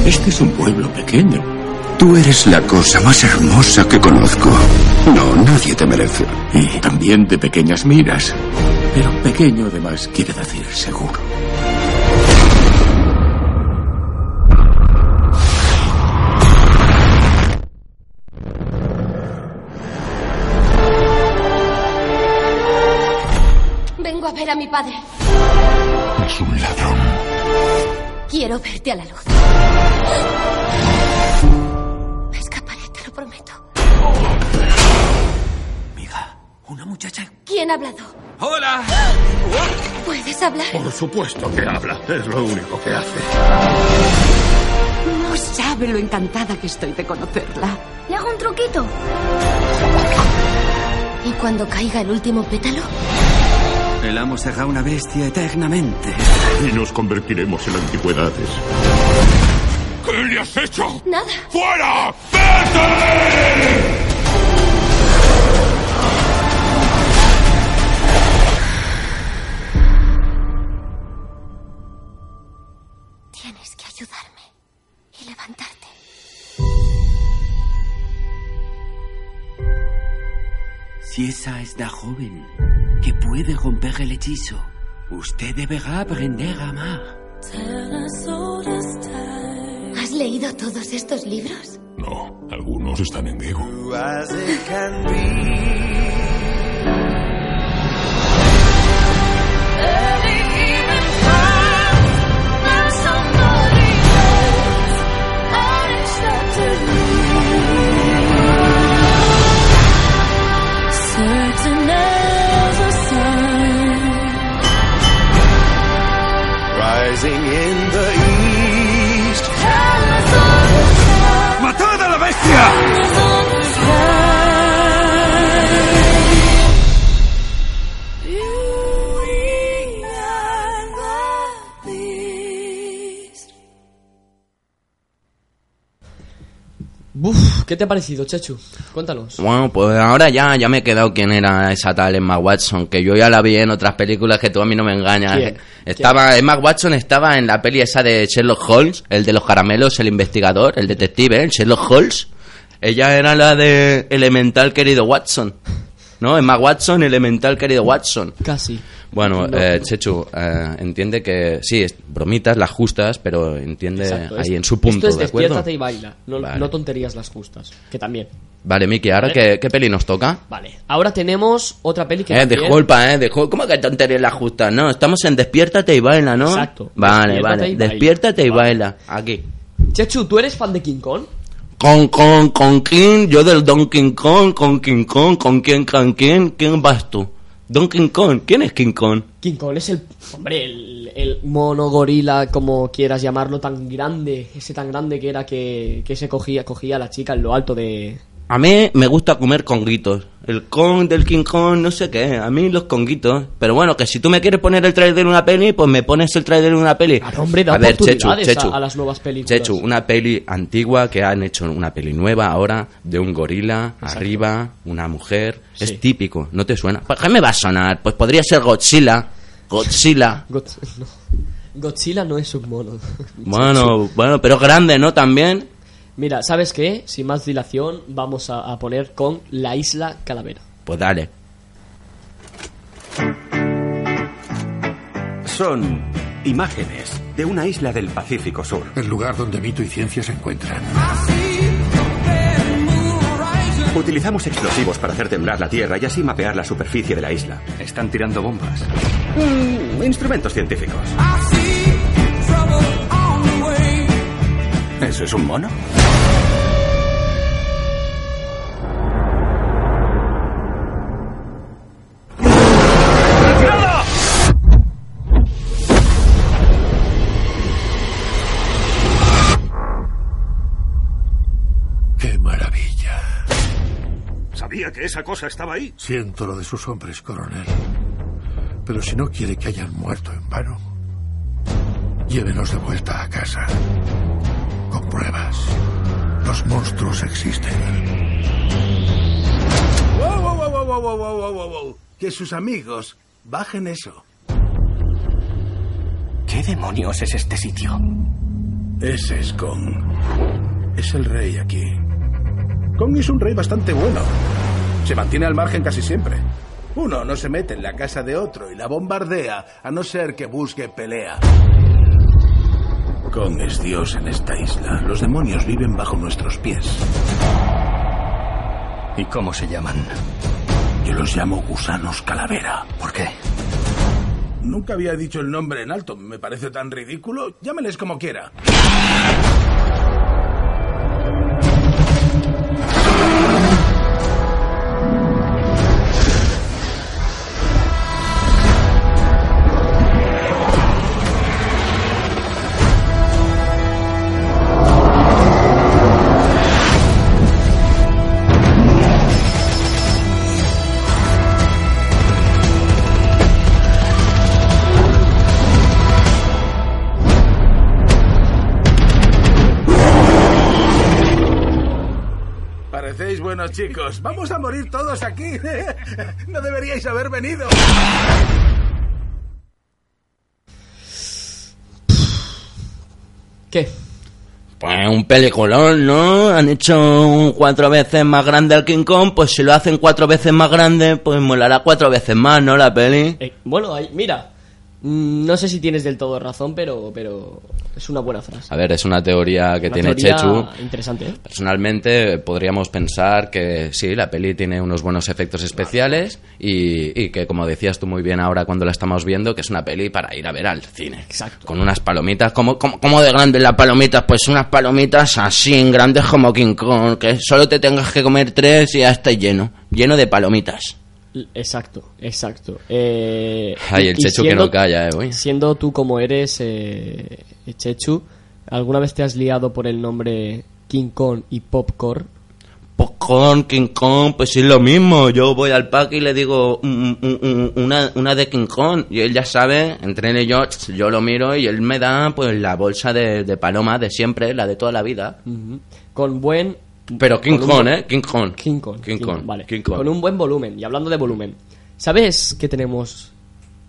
Speaker 6: Este es un pueblo pequeño. Tú eres la cosa más hermosa que conozco. No, nadie te merece. Y también de pequeñas miras. Pero pequeño además quiere decir seguro.
Speaker 7: Vengo a ver a mi padre.
Speaker 6: Es un ladrón.
Speaker 7: Quiero verte a la luz. ¿Quién ha hablado?
Speaker 6: ¡Hola!
Speaker 7: ¿Puedes hablar?
Speaker 6: Por supuesto que habla. Es lo único que hace.
Speaker 8: No sabe lo encantada que estoy de conocerla.
Speaker 7: ¿Le hago un truquito? ¿Y cuando caiga el último pétalo?
Speaker 9: El amo será una bestia eternamente.
Speaker 6: Y nos convertiremos en antigüedades. ¿Qué le has hecho?
Speaker 7: Nada.
Speaker 6: ¡Fuera! ¡Vete!
Speaker 9: Si esa es la joven que puede romper el hechizo, usted deberá aprender a amar.
Speaker 7: ¿Has leído todos estos libros?
Speaker 6: No, algunos están en griego.
Speaker 3: Rising in the east.
Speaker 6: ¡Matad a la bestia!
Speaker 1: ¿Qué te ha parecido, Chechu? Cuéntanos.
Speaker 2: Bueno, pues ahora ya, ya me he quedado quién era esa tal Emma Watson, que yo ya la vi en otras películas que tú a mí no me engañas.
Speaker 1: ¿Quién?
Speaker 2: Estaba, Emma Watson estaba en la peli esa de Sherlock Holmes, el de los caramelos, el investigador, el detective, el Sherlock Holmes. Ella era la de Elemental querido Watson. ¿No? Emma Watson, Elemental querido Watson.
Speaker 1: Casi.
Speaker 2: Bueno,
Speaker 1: No.
Speaker 2: eh, Chechu, eh, entiende que sí, es- bromitas las justas, pero entiende
Speaker 1: Exacto,
Speaker 2: ahí
Speaker 1: es-
Speaker 2: en su punto,
Speaker 1: Esto es
Speaker 2: ¿de acuerdo?
Speaker 1: despiértate y baila. No,
Speaker 2: Vale.
Speaker 1: no tonterías las justas. Que también.
Speaker 2: Vale, Miki, ¿ahora
Speaker 1: Vale.
Speaker 2: qué, qué peli nos toca?
Speaker 1: Vale. Ahora tenemos otra peli que
Speaker 2: Eh, disculpa, eh, disculpa. ¿Cómo que tontería la justa? No, estamos en Despiértate y baila, ¿no?
Speaker 1: Exacto.
Speaker 2: Vale,
Speaker 1: Despiértate
Speaker 2: vale.
Speaker 1: y.
Speaker 2: Despiértate y baila. Aquí.
Speaker 1: Chechu, ¿tú eres fan de King Kong?
Speaker 2: Con, con, con quién, yo del Don King Kong, con King Kong, con quién, con quién, ¿quién vas tú? Don King Kong, ¿quién es King Kong?
Speaker 1: King Kong es el, hombre, el, el mono gorila, como quieras llamarlo, tan grande, ese tan grande que era que, que se cogía, cogía a la chica en lo alto de...
Speaker 2: A mí me gusta comer conguitos. El Kong del King Kong, no sé qué. A mí los conguitos. Pero bueno, que si tú me quieres poner el trailer de una peli, pues me pones el trailer de una peli.
Speaker 1: hombre, da
Speaker 2: a ver, Chechu,
Speaker 1: oportunidades a-
Speaker 2: Chechu.
Speaker 1: a las nuevas películas.
Speaker 2: Chechu, una peli antigua que han hecho una peli nueva ahora de un gorila
Speaker 1: Exacto.
Speaker 2: arriba, una mujer.
Speaker 1: Sí.
Speaker 2: Es típico, ¿no te suena? Pues, ¿Qué me va a sonar? Pues podría ser Godzilla. Godzilla.
Speaker 1: God- no. Godzilla no es un mono.
Speaker 2: Bueno, bueno, pero grande, ¿no? También.
Speaker 1: Mira, ¿sabes qué? Sin más dilación, vamos a, a poner con La Isla Calavera.
Speaker 2: Pues dale.
Speaker 10: Son imágenes de una isla del Pacífico Sur.
Speaker 6: El lugar donde mito y ciencia se encuentran.
Speaker 10: Utilizamos explosivos para hacer temblar la Tierra y así mapear la superficie de la isla.
Speaker 9: Están tirando bombas.
Speaker 10: Mm, instrumentos científicos.
Speaker 9: ¿Eso es un mono?
Speaker 11: que esa cosa estaba ahí.
Speaker 6: Siento lo de sus hombres, coronel. Pero si no quiere que hayan muerto en vano, llévenos de vuelta a casa. Con pruebas. Los monstruos existen.
Speaker 12: ¡Wow, wow, wow, wow, wow, wow, wow, wow! Que sus amigos bajen eso.
Speaker 9: ¿Qué demonios es este sitio?
Speaker 12: Ese es Kong. Es el rey aquí. Kong es un rey bastante bueno. Se mantiene al margen casi siempre. Uno no se mete en la casa de otro y la bombardea a no ser que busque pelea. Kong es Dios en esta isla. Los demonios viven bajo nuestros pies.
Speaker 9: ¿Y cómo se llaman?
Speaker 12: Yo los llamo gusanos calavera.
Speaker 9: ¿Por qué?
Speaker 12: Nunca había dicho el nombre en alto. Me parece tan ridículo. Llámeles como quiera. Chicos. Vamos a morir todos aquí. No deberíais haber venido.
Speaker 1: ¿Qué?
Speaker 2: Pues un peliculón, ¿no? Han hecho cuatro veces más grande el King Kong, pues si lo hacen cuatro veces más grande, pues molará cuatro veces más, ¿no? La peli.
Speaker 1: Eh, bueno, ahí- mira, no sé si tienes del todo razón, pero, pero es una buena frase.
Speaker 2: A ver, es una teoría que
Speaker 1: Una
Speaker 2: tiene
Speaker 1: teoría
Speaker 2: Chechu.
Speaker 1: Interesante, ¿eh?
Speaker 2: Personalmente podríamos pensar que sí, la peli tiene unos buenos efectos especiales y, y que, como decías tú muy bien ahora cuando la estamos viendo, que es una peli para ir a ver al cine.
Speaker 1: Exacto.
Speaker 2: Con unas palomitas, como, como, como de grandes las palomitas? Pues unas palomitas así, grandes como King Kong, que solo te tengas que comer tres y ya estás lleno, lleno de palomitas.
Speaker 1: Exacto, exacto. Eh,
Speaker 2: Ay,
Speaker 1: y-
Speaker 2: el
Speaker 1: y
Speaker 2: Chechu que no calla, eh, güey.
Speaker 1: Siendo tú como eres, eh, Chechu, ¿alguna vez te has liado por el nombre King Kong y Popcorn?
Speaker 2: Popcorn, King Kong, pues es lo mismo. Yo voy al parque y le digo mm, mm, mm, una, una de King Kong. Y él ya sabe, entre él y yo, yo lo miro y él me da pues la bolsa de, de paloma de siempre, la de toda la vida.
Speaker 1: Con buen...
Speaker 2: Pero King
Speaker 1: un
Speaker 2: Kong, ¿eh? King Kong.
Speaker 1: King Kong.
Speaker 2: King Kong.
Speaker 1: Vale.
Speaker 2: King Kong.
Speaker 1: Con un buen volumen. Y hablando de volumen, ¿sabes qué tenemos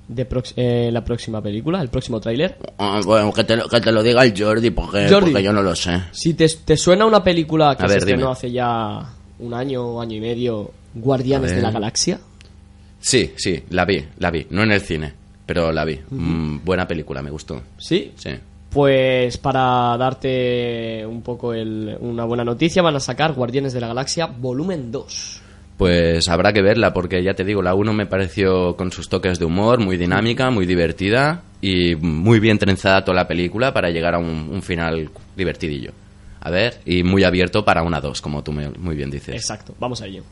Speaker 1: de prox- eh, la próxima película, el próximo tráiler?
Speaker 2: Ah, bueno, que te, lo, que te lo diga el Jordi, porque,
Speaker 1: Jordi.
Speaker 2: porque yo no lo sé.
Speaker 1: Si te, te suena una película que
Speaker 2: A
Speaker 1: se
Speaker 2: ver,
Speaker 1: estrenó
Speaker 2: dime.
Speaker 1: hace ya un año, año y medio, Guardianes de la. Galaxia,
Speaker 2: Sí, sí, la vi, la vi. No en el cine, pero la vi. Mm, buena película, me gustó.
Speaker 1: ¿sí?
Speaker 2: Sí.
Speaker 1: Pues para darte un poco el- una buena noticia, van a sacar Guardianes de la Galaxia volumen 2.
Speaker 2: Pues habrá que verla porque ya te digo, la 1 me pareció con sus toques de humor, muy dinámica, muy divertida y muy bien trenzada toda la película para llegar a un, un final divertidillo. A ver, y muy abierto para una 2, como tú me- muy bien dices.
Speaker 1: Exacto, vamos a ello.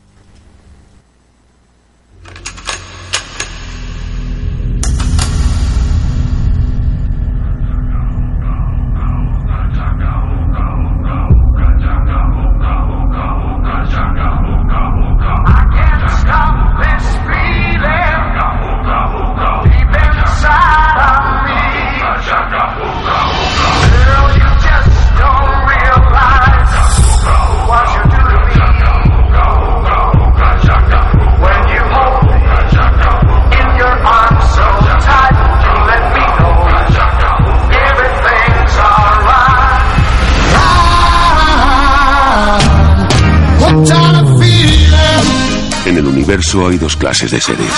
Speaker 6: Hay dos clases de seres.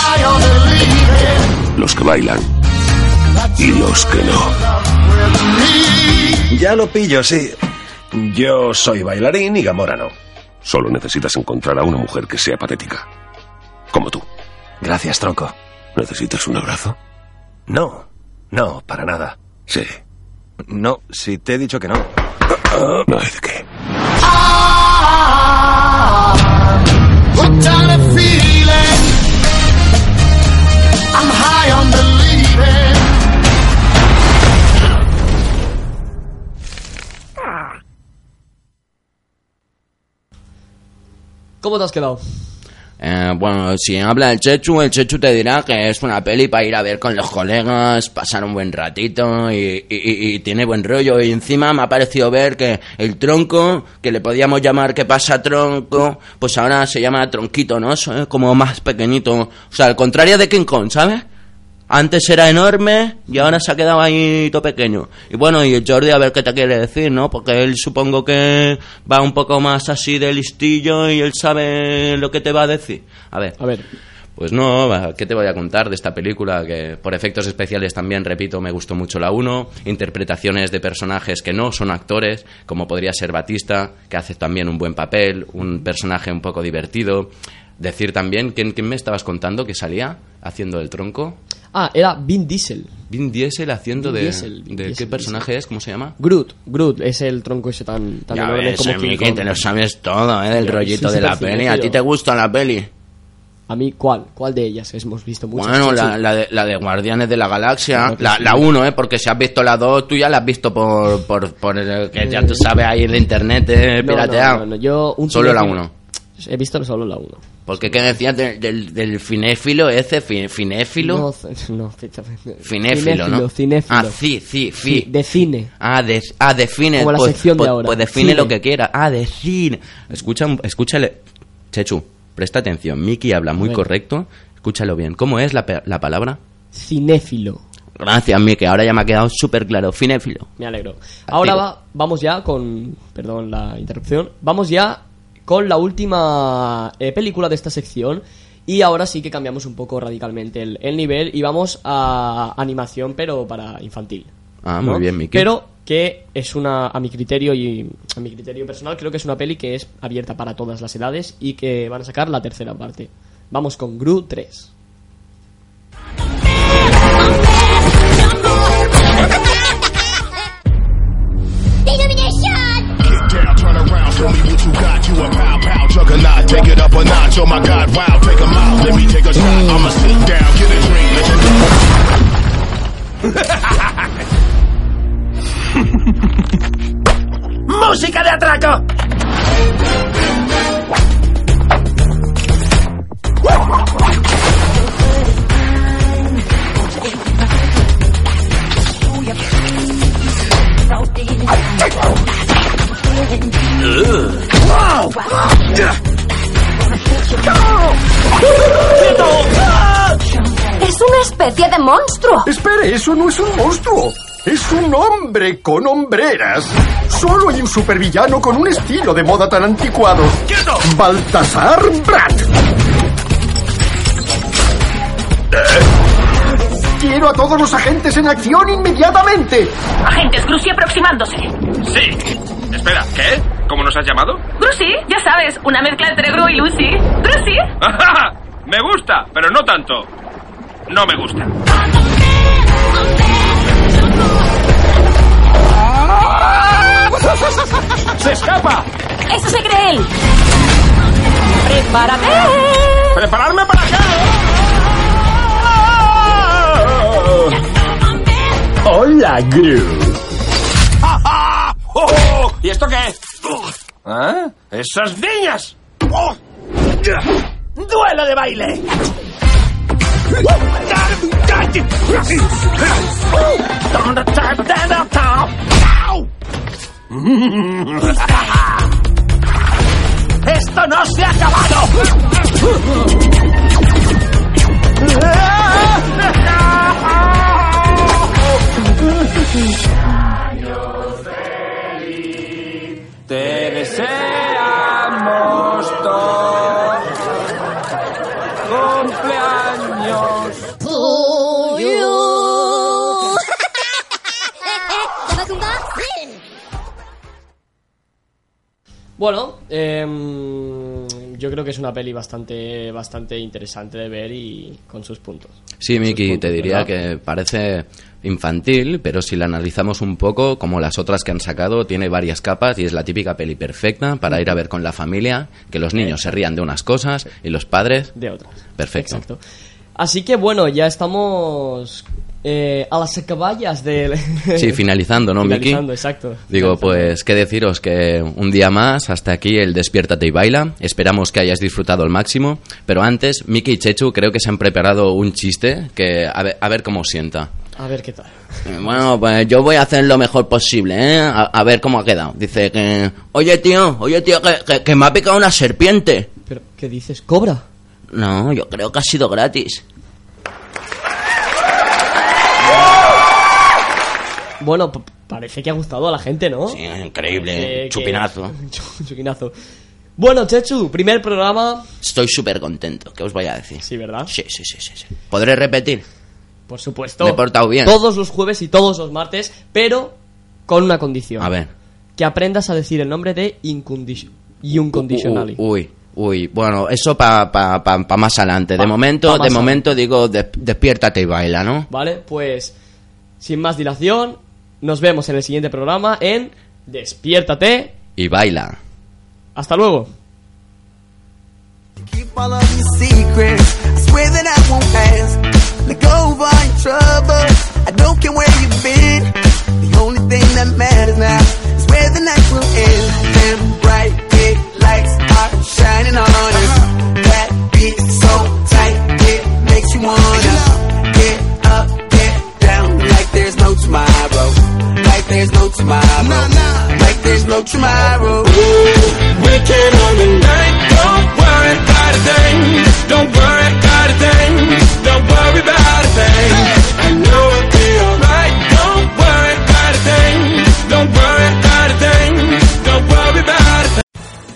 Speaker 6: Los que bailan y los que no.
Speaker 13: Ya lo pillo, sí. Yo soy bailarín y Gamora no.
Speaker 6: Solo necesitas encontrar a una mujer que sea patética. Como tú.
Speaker 13: Gracias, tronco.
Speaker 6: ¿Necesitas un abrazo?
Speaker 13: No, no, para nada.
Speaker 6: Sí.
Speaker 13: No, si te he dicho que no.
Speaker 6: No hay de qué.
Speaker 1: ¿Cómo te has quedado?
Speaker 2: Eh, bueno, si habla el Chechu, el Chechu te dirá que es una peli para ir a ver con los colegas, pasar un buen ratito y, tiene buen rollo. Y encima me ha parecido ver que el tronco, que le podíamos llamar que pasa tronco, pues ahora se llama tronquito, ¿no? Es como más pequeñito. O sea, al contrario de King Kong, ¿sabes? Antes era enorme y ahora se ha quedado ahí todo pequeño. Y bueno, y Jordi a ver qué te quiere decir, ¿no? Porque él supongo que va un poco más así de listillo y él sabe lo que te va a decir. A ver.
Speaker 1: A ver.
Speaker 2: Pues no, ¿qué te voy a contar de esta película? Que por efectos especiales también, repito, me gustó mucho la 1. Interpretaciones de personajes que no son actores, como podría ser Batista, que hace también un buen papel, un personaje un poco divertido. Decir también, ¿quién, quién me estabas contando que salía haciendo el tronco?
Speaker 1: Ah, era Vin Diesel.
Speaker 2: Vin Diesel haciendo
Speaker 1: Vin
Speaker 2: de...
Speaker 1: Diesel, Vin
Speaker 2: ¿De
Speaker 1: Diesel,
Speaker 2: qué personaje es? ¿Cómo se llama?
Speaker 1: Groot, Groot es el tronco ese tan, tan
Speaker 2: Ya
Speaker 1: enorme
Speaker 2: ves,
Speaker 1: como King Kong.
Speaker 2: te lo sabes todo, ¿eh? Del
Speaker 1: Yo
Speaker 2: rollito de la peli. ¿A ti te gusta la peli?
Speaker 1: A mí, ¿cuál? ¿Cuál de ellas? Hemos visto muchas.
Speaker 2: Bueno, la, la de, la de Guardianes de la Galaxia, la,
Speaker 1: sí.
Speaker 2: la 1, ¿eh? Porque si has visto la 2, tú ya la has visto por, por, por el que ya tú sabes ahí de internet, eh, pirateado.
Speaker 1: no, no, no, yo un
Speaker 2: Solo la
Speaker 1: cinéfilo-
Speaker 2: 1.
Speaker 1: He visto solo la 1.
Speaker 2: Porque ¿qué decías del, del, del finéfilo ese? Fi- ¿Finéfilo?
Speaker 1: No, no, finéfilo,
Speaker 2: Finéfilo, ¿no?
Speaker 1: cinéfilo.
Speaker 2: Ah, sí, sí, sí.
Speaker 1: Sí, de cine.
Speaker 2: Ah, de, ah, define.
Speaker 1: Como la
Speaker 2: pues,
Speaker 1: sección de
Speaker 2: pues-
Speaker 1: ahora.
Speaker 2: Pues define
Speaker 1: Cine.
Speaker 2: lo que quiera. Ah, de cine. Escucha, escúchale. Chechu, presta atención. Miki habla muy correcto. Escúchalo bien. ¿Cómo es la, la palabra?
Speaker 1: Cinéfilo.
Speaker 2: Gracias, Miki. Ahora ya me ha quedado súper claro. Finéfilo.
Speaker 1: Me alegro. Ahora va- vamos ya con. Perdón la interrupción. Vamos ya con la última eh, película de esta sección. Y ahora sí que cambiamos un poco radicalmente el, el nivel y vamos a animación, pero para infantil.
Speaker 2: Ah,
Speaker 1: ¿no?
Speaker 2: muy bien, Miki.
Speaker 1: Pero que es una, a mi criterio y a mi criterio personal, creo que es una peli que es abierta para todas las edades y que van a sacar la tercera parte. Vamos con Gru 3.
Speaker 14: Show me what you got. You a pow pow juggernaut. Take it up a notch. Oh my god, wow, take a mile. Let me take a shot. I'ma sit down, get a drink, let you
Speaker 15: ¡Música de atraco!
Speaker 16: Es una especie de monstruo.
Speaker 13: Espere, eso no es un monstruo. Es un hombre con hombreras. Solo hay un supervillano con un estilo de moda tan anticuado.
Speaker 15: ¡Quieto!
Speaker 13: Baltasar Brat. Quiero a todos los agentes en acción inmediatamente.
Speaker 17: Agentes Grussi aproximándose.
Speaker 18: Sí. Espera, ¿qué? ¿Cómo nos has llamado?
Speaker 17: Grussi, ya sabes, una mezcla entre Gru y Lucy. Grussi.
Speaker 18: me gusta, pero no tanto. No me gusta.
Speaker 15: ¡Se escapa!
Speaker 17: Eso se cree él. ¡Prepárate!
Speaker 15: ¡Prepararme para acá!
Speaker 13: Hola, Gru.
Speaker 15: ¡Oh, oh! ¿Y esto qué? ¿Ah? ¡Esas niñas! ¡Oh! ¡Duelo de baile!
Speaker 1: Bueno, em, yo creo que es una peli bastante, bastante interesante de ver y con sus puntos.
Speaker 2: Sí, Miki, te diría
Speaker 1: ¿verdad?
Speaker 2: que parece infantil, pero si la analizamos un poco, como las otras que han sacado, tiene varias capas y es la típica peli perfecta para ir a ver con la familia, que los niños se rían de unas cosas y los padres
Speaker 1: De otras.
Speaker 2: Perfecto.
Speaker 1: Exacto. Así que bueno, ya estamos eh, a las acaballas del...
Speaker 2: Sí, finalizando, ¿no, Miki?
Speaker 1: Finalizando, exacto.
Speaker 2: Digo, pues, qué deciros que un día más, hasta aquí el Despiértate y Baila. Esperamos que hayáis disfrutado al máximo. Pero antes, Miki y Chechu creo que se han preparado un chiste que a ver, a ver cómo sienta.
Speaker 1: A ver qué tal.
Speaker 2: Eh, Bueno, pues yo voy a hacer lo mejor posible, ¿eh? A, a ver cómo ha quedado. Dice que... Oye, tío, oye, tío, que, que- que me ha picado una serpiente.
Speaker 1: ¿Pero qué dices? ¿Cobra?
Speaker 2: No, yo creo que ha sido gratis.
Speaker 1: Bueno, parece que ha gustado a la gente, ¿no?
Speaker 2: Sí, increíble.
Speaker 1: Eh, que-
Speaker 2: Chupinazo.
Speaker 1: Chu- Chupinazo. Bueno, Chechu, primer programa.
Speaker 2: Estoy súper contento, ¿qué os voy a decir?
Speaker 1: Sí, ¿verdad?
Speaker 2: Sí, sí, sí, sí. sí. ¿Podré repetir?
Speaker 1: Por supuesto.
Speaker 2: Me he portado bien.
Speaker 1: Todos los jueves y todos los martes, pero con una condición.
Speaker 2: A ver.
Speaker 1: Que aprendas a decir el nombre de Incondition. Unconditionally.
Speaker 2: Uy, uy. Bueno, eso para pa, pa- pa más adelante. De momento, de momento digo, des- despiértate y baila, ¿no?
Speaker 1: ¿Vale? Pues, sin más dilación, nos vemos en el siguiente programa en Despiértate.
Speaker 2: Y baila.
Speaker 1: Hasta luego.
Speaker 19: Keep all of there's no tomorrow. Nah, nah. Like there's no tomorrow. Ooh, we can on the night. Don't worry about a thing. Don't worry about a thing. Don't worry about a thing. Hey. I know.